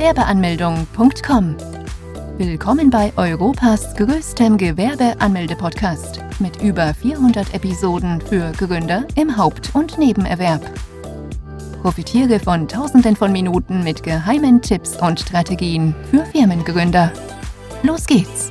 Gewerbeanmeldung.com. Willkommen bei Europas größtem Gewerbeanmelde-Podcast mit über 400 Episoden für Gründer im Haupt- und Nebenerwerb. Profitiere von Tausenden von Minuten mit geheimen Tipps und Strategien für Firmengründer. Los geht's!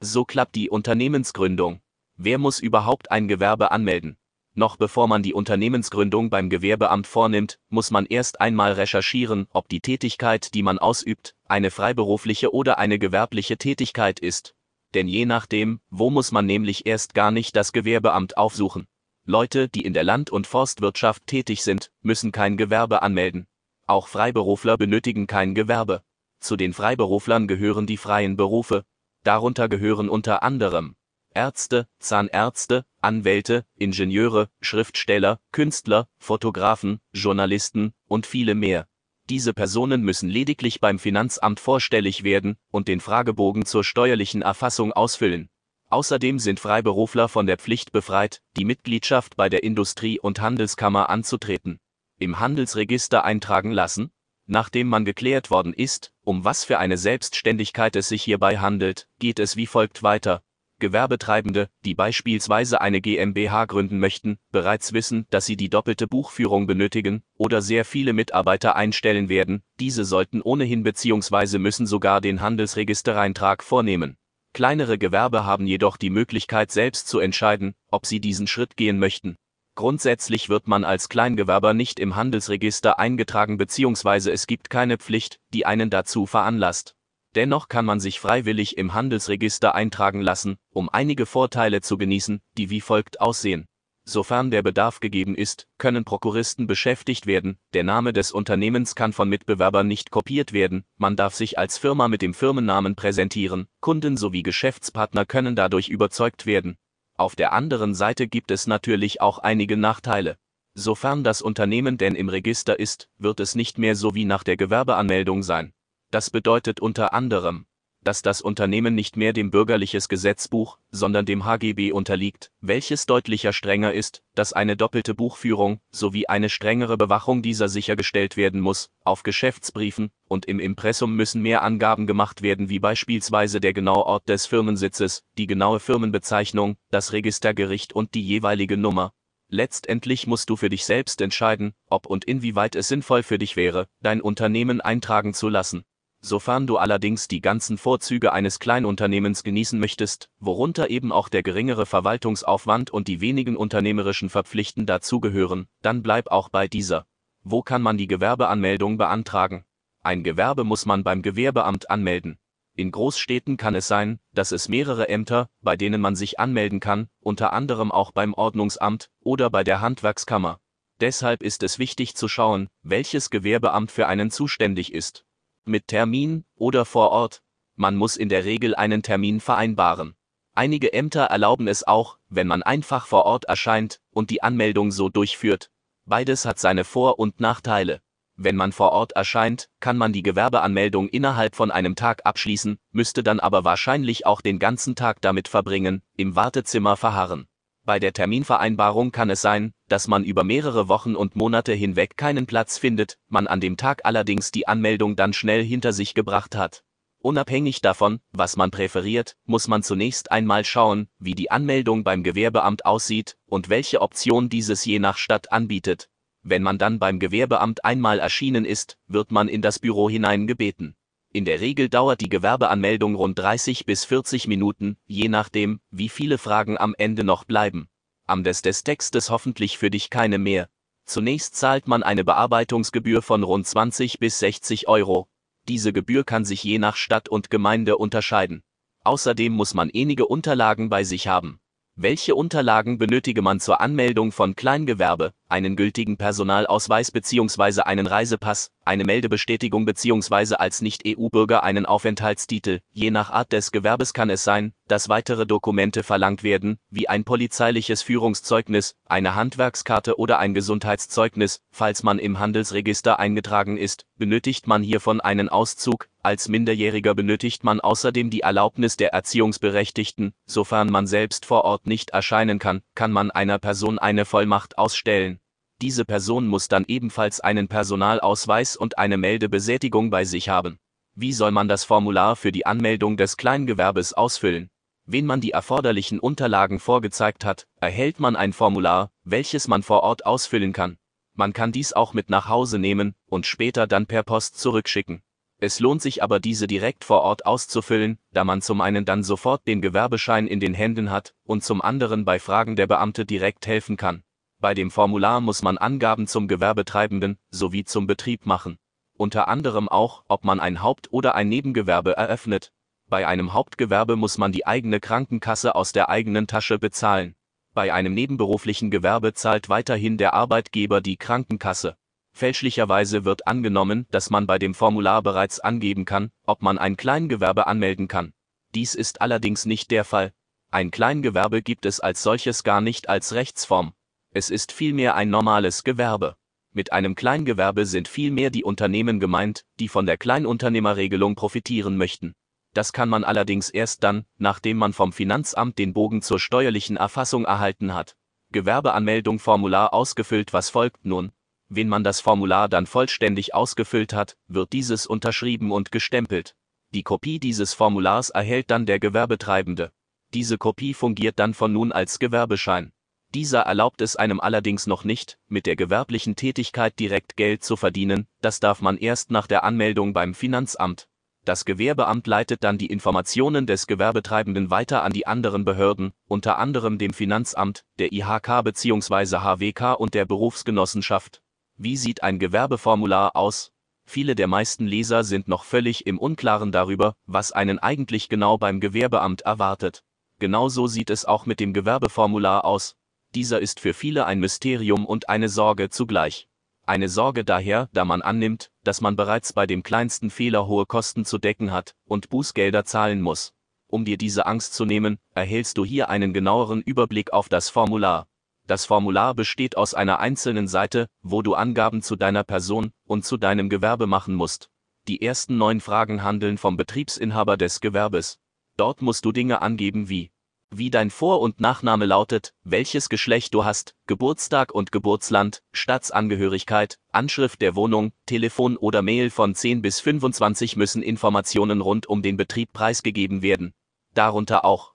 So klappt die Unternehmensgründung. Wer muss überhaupt ein Gewerbe anmelden? Noch bevor man die Unternehmensgründung beim Gewerbeamt vornimmt, muss man erst einmal recherchieren, ob die Tätigkeit, die man ausübt, eine freiberufliche oder eine gewerbliche Tätigkeit ist. Denn je nachdem, wo muss man nämlich erst gar nicht das Gewerbeamt aufsuchen. Leute, die in der Land- und Forstwirtschaft tätig sind, müssen kein Gewerbe anmelden. Auch Freiberufler benötigen kein Gewerbe. Zu den Freiberuflern gehören die freien Berufe. Darunter gehören unter anderem Ärzte, Zahnärzte, Anwälte, Ingenieure, Schriftsteller, Künstler, Fotografen, Journalisten und viele mehr. Diese Personen müssen lediglich beim Finanzamt vorstellig werden und den Fragebogen zur steuerlichen Erfassung ausfüllen. Außerdem sind Freiberufler von der Pflicht befreit, die Mitgliedschaft bei der Industrie- und Handelskammer anzutreten. Im Handelsregister eintragen lassen? Nachdem man geklärt worden ist, um was für eine Selbstständigkeit es sich hierbei handelt, geht es wie folgt weiter. Gewerbetreibende, die beispielsweise eine GmbH gründen möchten, bereits wissen, dass sie die doppelte Buchführung benötigen oder sehr viele Mitarbeiter einstellen werden, diese sollten ohnehin bzw. müssen sogar den Handelsregistereintrag vornehmen. Kleinere Gewerbe haben jedoch die Möglichkeit selbst zu entscheiden, ob sie diesen Schritt gehen möchten. Grundsätzlich wird man als Kleingewerber nicht im Handelsregister eingetragen bzw. es gibt keine Pflicht, die einen dazu veranlasst. Dennoch kann man sich freiwillig im Handelsregister eintragen lassen, um einige Vorteile zu genießen, die wie folgt aussehen. Sofern der Bedarf gegeben ist, können Prokuristen beschäftigt werden, der Name des Unternehmens kann von Mitbewerbern nicht kopiert werden, man darf sich als Firma mit dem Firmennamen präsentieren, Kunden sowie Geschäftspartner können dadurch überzeugt werden. Auf der anderen Seite gibt es natürlich auch einige Nachteile. Sofern das Unternehmen denn im Register ist, wird es nicht mehr so wie nach der Gewerbeanmeldung sein. Das bedeutet unter anderem, dass das Unternehmen nicht mehr dem bürgerliches Gesetzbuch, sondern dem HGB unterliegt, welches deutlicher strenger ist, dass eine doppelte Buchführung sowie eine strengere Bewachung dieser sichergestellt werden muss. Auf Geschäftsbriefen und im Impressum müssen mehr Angaben gemacht werden, wie beispielsweise der genaue Ort des Firmensitzes, die genaue Firmenbezeichnung, das Registergericht und die jeweilige Nummer. Letztendlich musst du für dich selbst entscheiden, ob und inwieweit es sinnvoll für dich wäre, dein Unternehmen eintragen zu lassen. Sofern du allerdings die ganzen Vorzüge eines Kleinunternehmens genießen möchtest, worunter eben auch der geringere Verwaltungsaufwand und die wenigen unternehmerischen Verpflichten dazugehören, dann bleib auch bei dieser. Wo kann man die Gewerbeanmeldung beantragen? Ein Gewerbe muss man beim Gewerbeamt anmelden. In Großstädten kann es sein, dass es mehrere Ämter, bei denen man sich anmelden kann, unter anderem auch beim Ordnungsamt oder bei der Handwerkskammer. Deshalb ist es wichtig zu schauen, welches Gewerbeamt für einen zuständig ist mit Termin oder vor Ort. Man muss in der Regel einen Termin vereinbaren. Einige Ämter erlauben es auch, wenn man einfach vor Ort erscheint und die Anmeldung so durchführt. Beides hat seine Vor- und Nachteile. Wenn man vor Ort erscheint, kann man die Gewerbeanmeldung innerhalb von einem Tag abschließen, müsste dann aber wahrscheinlich auch den ganzen Tag damit verbringen, im Wartezimmer verharren. Bei der Terminvereinbarung kann es sein, dass man über mehrere Wochen und Monate hinweg keinen Platz findet, man an dem Tag allerdings die Anmeldung dann schnell hinter sich gebracht hat. Unabhängig davon, was man präferiert, muss man zunächst einmal schauen, wie die Anmeldung beim Gewerbeamt aussieht und welche Option dieses je nach Stadt anbietet. Wenn man dann beim Gewerbeamt einmal erschienen ist, wird man in das Büro hineingebeten. In der Regel dauert die Gewerbeanmeldung rund 30 bis 40 Minuten, je nachdem, wie viele Fragen am Ende noch bleiben. Am des des Textes hoffentlich für dich keine mehr. Zunächst zahlt man eine Bearbeitungsgebühr von rund 20 bis 60 Euro. Diese Gebühr kann sich je nach Stadt und Gemeinde unterscheiden. Außerdem muss man einige Unterlagen bei sich haben. Welche Unterlagen benötige man zur Anmeldung von Kleingewerbe, einen gültigen Personalausweis bzw. einen Reisepass, eine Meldebestätigung bzw. als Nicht-EU-Bürger einen Aufenthaltstitel. Je nach Art des Gewerbes kann es sein, dass weitere Dokumente verlangt werden, wie ein polizeiliches Führungszeugnis, eine Handwerkskarte oder ein Gesundheitszeugnis. Falls man im Handelsregister eingetragen ist, benötigt man hiervon einen Auszug. Als Minderjähriger benötigt man außerdem die Erlaubnis der Erziehungsberechtigten. Sofern man selbst vor Ort nicht erscheinen kann, kann man einer Person eine Vollmacht ausstellen. Diese Person muss dann ebenfalls einen Personalausweis und eine Meldebesätigung bei sich haben. Wie soll man das Formular für die Anmeldung des Kleingewerbes ausfüllen? Wenn man die erforderlichen Unterlagen vorgezeigt hat, erhält man ein Formular, welches man vor Ort ausfüllen kann. Man kann dies auch mit nach Hause nehmen und später dann per Post zurückschicken. Es lohnt sich aber diese direkt vor Ort auszufüllen, da man zum einen dann sofort den Gewerbeschein in den Händen hat und zum anderen bei Fragen der Beamte direkt helfen kann. Bei dem Formular muss man Angaben zum Gewerbetreibenden sowie zum Betrieb machen. Unter anderem auch, ob man ein Haupt- oder ein Nebengewerbe eröffnet. Bei einem Hauptgewerbe muss man die eigene Krankenkasse aus der eigenen Tasche bezahlen. Bei einem nebenberuflichen Gewerbe zahlt weiterhin der Arbeitgeber die Krankenkasse. Fälschlicherweise wird angenommen, dass man bei dem Formular bereits angeben kann, ob man ein Kleingewerbe anmelden kann. Dies ist allerdings nicht der Fall. Ein Kleingewerbe gibt es als solches gar nicht als Rechtsform. Es ist vielmehr ein normales Gewerbe. Mit einem Kleingewerbe sind vielmehr die Unternehmen gemeint, die von der Kleinunternehmerregelung profitieren möchten. Das kann man allerdings erst dann, nachdem man vom Finanzamt den Bogen zur steuerlichen Erfassung erhalten hat. Gewerbeanmeldung Formular ausgefüllt Was folgt nun? Wenn man das Formular dann vollständig ausgefüllt hat, wird dieses unterschrieben und gestempelt. Die Kopie dieses Formulars erhält dann der Gewerbetreibende. Diese Kopie fungiert dann von nun als Gewerbeschein. Dieser erlaubt es einem allerdings noch nicht, mit der gewerblichen Tätigkeit direkt Geld zu verdienen, das darf man erst nach der Anmeldung beim Finanzamt. Das Gewerbeamt leitet dann die Informationen des Gewerbetreibenden weiter an die anderen Behörden, unter anderem dem Finanzamt, der IHK bzw. HWK und der Berufsgenossenschaft. Wie sieht ein Gewerbeformular aus? Viele der meisten Leser sind noch völlig im Unklaren darüber, was einen eigentlich genau beim Gewerbeamt erwartet. Genauso sieht es auch mit dem Gewerbeformular aus, dieser ist für viele ein Mysterium und eine Sorge zugleich. Eine Sorge daher, da man annimmt, dass man bereits bei dem kleinsten Fehler hohe Kosten zu decken hat und Bußgelder zahlen muss. Um dir diese Angst zu nehmen, erhältst du hier einen genaueren Überblick auf das Formular. Das Formular besteht aus einer einzelnen Seite, wo du Angaben zu deiner Person und zu deinem Gewerbe machen musst. Die ersten neun Fragen handeln vom Betriebsinhaber des Gewerbes. Dort musst du Dinge angeben wie wie dein Vor- und Nachname lautet, welches Geschlecht du hast, Geburtstag und Geburtsland, Staatsangehörigkeit, Anschrift der Wohnung, Telefon oder Mail von 10 bis 25 müssen Informationen rund um den Betrieb preisgegeben werden. Darunter auch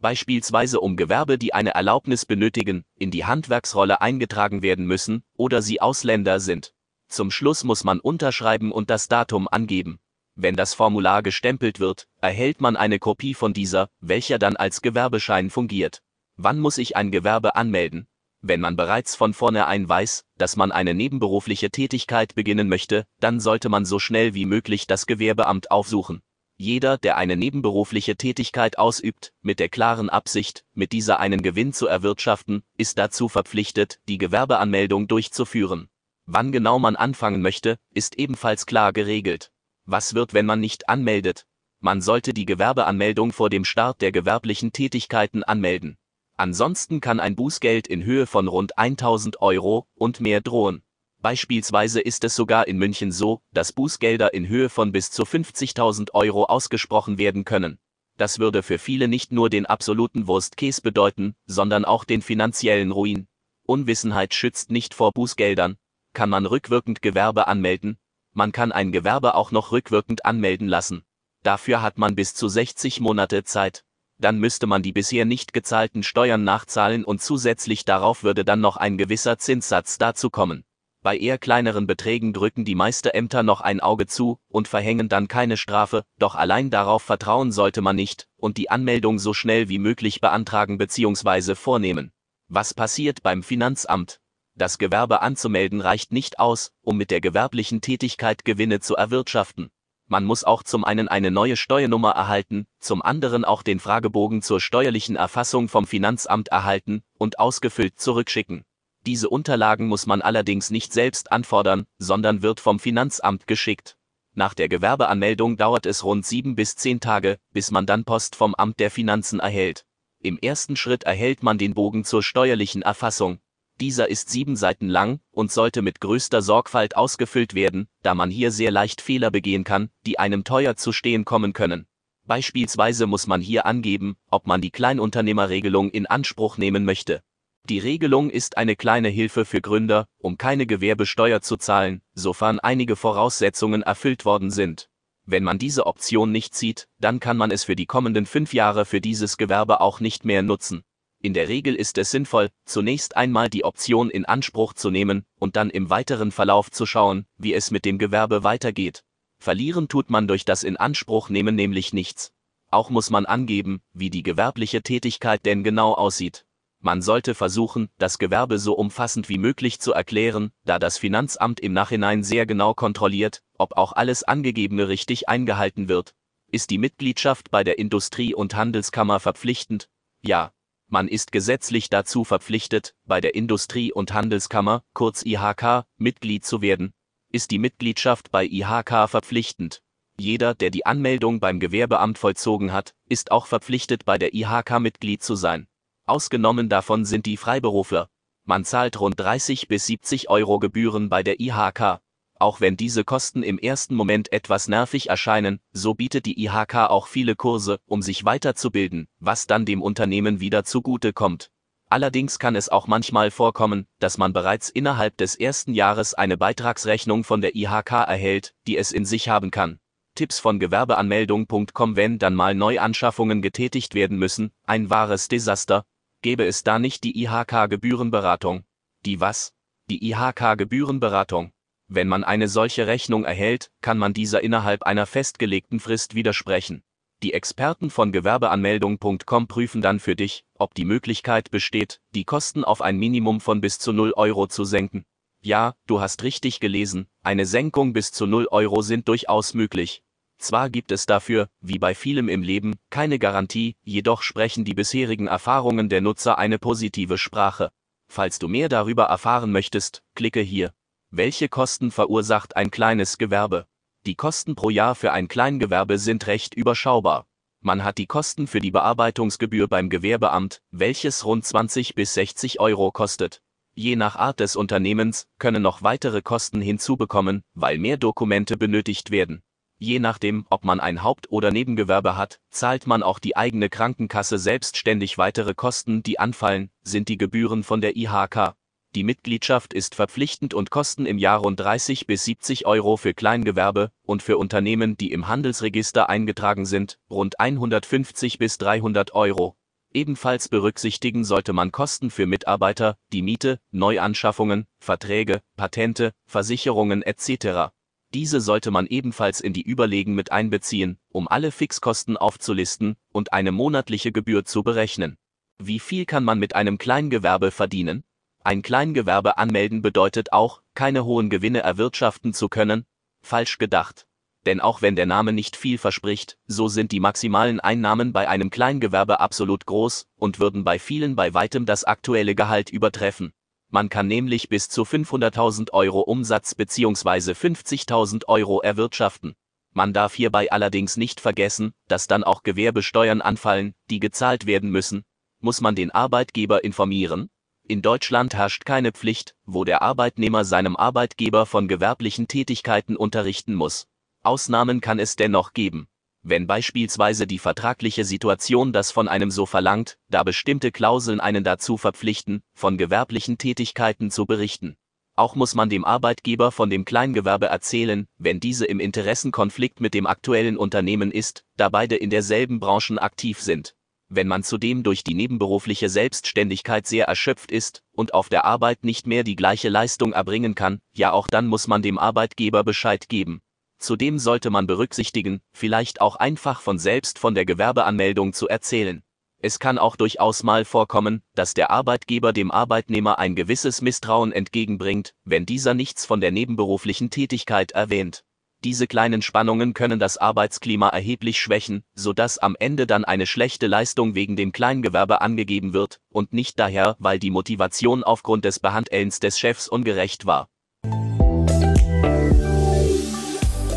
beispielsweise um Gewerbe, die eine Erlaubnis benötigen, in die Handwerksrolle eingetragen werden müssen oder sie Ausländer sind. Zum Schluss muss man unterschreiben und das Datum angeben. Wenn das Formular gestempelt wird, erhält man eine Kopie von dieser, welcher dann als Gewerbeschein fungiert. Wann muss ich ein Gewerbe anmelden? Wenn man bereits von vornherein weiß, dass man eine nebenberufliche Tätigkeit beginnen möchte, dann sollte man so schnell wie möglich das Gewerbeamt aufsuchen. Jeder, der eine nebenberufliche Tätigkeit ausübt, mit der klaren Absicht, mit dieser einen Gewinn zu erwirtschaften, ist dazu verpflichtet, die Gewerbeanmeldung durchzuführen. Wann genau man anfangen möchte, ist ebenfalls klar geregelt. Was wird, wenn man nicht anmeldet? Man sollte die Gewerbeanmeldung vor dem Start der gewerblichen Tätigkeiten anmelden. Ansonsten kann ein Bußgeld in Höhe von rund 1000 Euro und mehr drohen. Beispielsweise ist es sogar in München so, dass Bußgelder in Höhe von bis zu 50.000 Euro ausgesprochen werden können. Das würde für viele nicht nur den absoluten Wurstkäse bedeuten, sondern auch den finanziellen Ruin. Unwissenheit schützt nicht vor Bußgeldern. Kann man rückwirkend Gewerbe anmelden? Man kann ein Gewerbe auch noch rückwirkend anmelden lassen. Dafür hat man bis zu 60 Monate Zeit. Dann müsste man die bisher nicht gezahlten Steuern nachzahlen und zusätzlich darauf würde dann noch ein gewisser Zinssatz dazu kommen. Bei eher kleineren Beträgen drücken die Meisterämter noch ein Auge zu und verhängen dann keine Strafe, doch allein darauf vertrauen sollte man nicht und die Anmeldung so schnell wie möglich beantragen bzw. vornehmen. Was passiert beim Finanzamt? Das Gewerbe anzumelden reicht nicht aus, um mit der gewerblichen Tätigkeit Gewinne zu erwirtschaften. Man muss auch zum einen eine neue Steuernummer erhalten, zum anderen auch den Fragebogen zur steuerlichen Erfassung vom Finanzamt erhalten und ausgefüllt zurückschicken. Diese Unterlagen muss man allerdings nicht selbst anfordern, sondern wird vom Finanzamt geschickt. Nach der Gewerbeanmeldung dauert es rund sieben bis zehn Tage, bis man dann Post vom Amt der Finanzen erhält. Im ersten Schritt erhält man den Bogen zur steuerlichen Erfassung. Dieser ist sieben Seiten lang und sollte mit größter Sorgfalt ausgefüllt werden, da man hier sehr leicht Fehler begehen kann, die einem teuer zu stehen kommen können. Beispielsweise muss man hier angeben, ob man die Kleinunternehmerregelung in Anspruch nehmen möchte. Die Regelung ist eine kleine Hilfe für Gründer, um keine Gewerbesteuer zu zahlen, sofern einige Voraussetzungen erfüllt worden sind. Wenn man diese Option nicht zieht, dann kann man es für die kommenden fünf Jahre für dieses Gewerbe auch nicht mehr nutzen. In der Regel ist es sinnvoll, zunächst einmal die Option in Anspruch zu nehmen und dann im weiteren Verlauf zu schauen, wie es mit dem Gewerbe weitergeht. Verlieren tut man durch das in Anspruch nehmen nämlich nichts. Auch muss man angeben, wie die gewerbliche Tätigkeit denn genau aussieht. Man sollte versuchen, das Gewerbe so umfassend wie möglich zu erklären, da das Finanzamt im Nachhinein sehr genau kontrolliert, ob auch alles Angegebene richtig eingehalten wird. Ist die Mitgliedschaft bei der Industrie- und Handelskammer verpflichtend? Ja. Man ist gesetzlich dazu verpflichtet, bei der Industrie- und Handelskammer, kurz IHK, Mitglied zu werden. Ist die Mitgliedschaft bei IHK verpflichtend? Jeder, der die Anmeldung beim Gewerbeamt vollzogen hat, ist auch verpflichtet, bei der IHK Mitglied zu sein. Ausgenommen davon sind die Freiberufler. Man zahlt rund 30 bis 70 Euro Gebühren bei der IHK. Auch wenn diese Kosten im ersten Moment etwas nervig erscheinen, so bietet die IHK auch viele Kurse, um sich weiterzubilden, was dann dem Unternehmen wieder zugute kommt. Allerdings kann es auch manchmal vorkommen, dass man bereits innerhalb des ersten Jahres eine Beitragsrechnung von der IHK erhält, die es in sich haben kann. Tipps von Gewerbeanmeldung.com Wenn dann mal Neuanschaffungen getätigt werden müssen, ein wahres Desaster, Gäbe es da nicht die IHK-Gebührenberatung? Die was? Die IHK-Gebührenberatung. Wenn man eine solche Rechnung erhält, kann man dieser innerhalb einer festgelegten Frist widersprechen. Die Experten von Gewerbeanmeldung.com prüfen dann für dich, ob die Möglichkeit besteht, die Kosten auf ein Minimum von bis zu 0 Euro zu senken. Ja, du hast richtig gelesen, eine Senkung bis zu 0 Euro sind durchaus möglich, zwar gibt es dafür, wie bei vielem im Leben, keine Garantie, jedoch sprechen die bisherigen Erfahrungen der Nutzer eine positive Sprache. Falls du mehr darüber erfahren möchtest, klicke hier. Welche Kosten verursacht ein kleines Gewerbe? Die Kosten pro Jahr für ein Kleingewerbe sind recht überschaubar. Man hat die Kosten für die Bearbeitungsgebühr beim Gewerbeamt, welches rund 20 bis 60 Euro kostet. Je nach Art des Unternehmens können noch weitere Kosten hinzubekommen, weil mehr Dokumente benötigt werden. Je nachdem, ob man ein Haupt- oder Nebengewerbe hat, zahlt man auch die eigene Krankenkasse selbstständig weitere Kosten, die anfallen, sind die Gebühren von der IHK. Die Mitgliedschaft ist verpflichtend und kosten im Jahr rund 30 bis 70 Euro für Kleingewerbe und für Unternehmen, die im Handelsregister eingetragen sind, rund 150 bis 300 Euro. Ebenfalls berücksichtigen sollte man Kosten für Mitarbeiter, die Miete, Neuanschaffungen, Verträge, Patente, Versicherungen etc. Diese sollte man ebenfalls in die Überlegen mit einbeziehen, um alle Fixkosten aufzulisten und eine monatliche Gebühr zu berechnen. Wie viel kann man mit einem Kleingewerbe verdienen? Ein Kleingewerbe anmelden bedeutet auch, keine hohen Gewinne erwirtschaften zu können? Falsch gedacht. Denn auch wenn der Name nicht viel verspricht, so sind die maximalen Einnahmen bei einem Kleingewerbe absolut groß und würden bei vielen bei weitem das aktuelle Gehalt übertreffen. Man kann nämlich bis zu 500.000 Euro Umsatz bzw. 50.000 Euro erwirtschaften. Man darf hierbei allerdings nicht vergessen, dass dann auch Gewerbesteuern anfallen, die gezahlt werden müssen. Muss man den Arbeitgeber informieren? In Deutschland herrscht keine Pflicht, wo der Arbeitnehmer seinem Arbeitgeber von gewerblichen Tätigkeiten unterrichten muss. Ausnahmen kann es dennoch geben wenn beispielsweise die vertragliche Situation das von einem so verlangt, da bestimmte Klauseln einen dazu verpflichten, von gewerblichen Tätigkeiten zu berichten. Auch muss man dem Arbeitgeber von dem Kleingewerbe erzählen, wenn diese im Interessenkonflikt mit dem aktuellen Unternehmen ist, da beide in derselben Branchen aktiv sind. Wenn man zudem durch die nebenberufliche Selbstständigkeit sehr erschöpft ist und auf der Arbeit nicht mehr die gleiche Leistung erbringen kann, ja auch dann muss man dem Arbeitgeber Bescheid geben. Zudem sollte man berücksichtigen, vielleicht auch einfach von selbst von der Gewerbeanmeldung zu erzählen. Es kann auch durchaus mal vorkommen, dass der Arbeitgeber dem Arbeitnehmer ein gewisses Misstrauen entgegenbringt, wenn dieser nichts von der nebenberuflichen Tätigkeit erwähnt. Diese kleinen Spannungen können das Arbeitsklima erheblich schwächen, sodass am Ende dann eine schlechte Leistung wegen dem Kleingewerbe angegeben wird und nicht daher, weil die Motivation aufgrund des Behandelns des Chefs ungerecht war.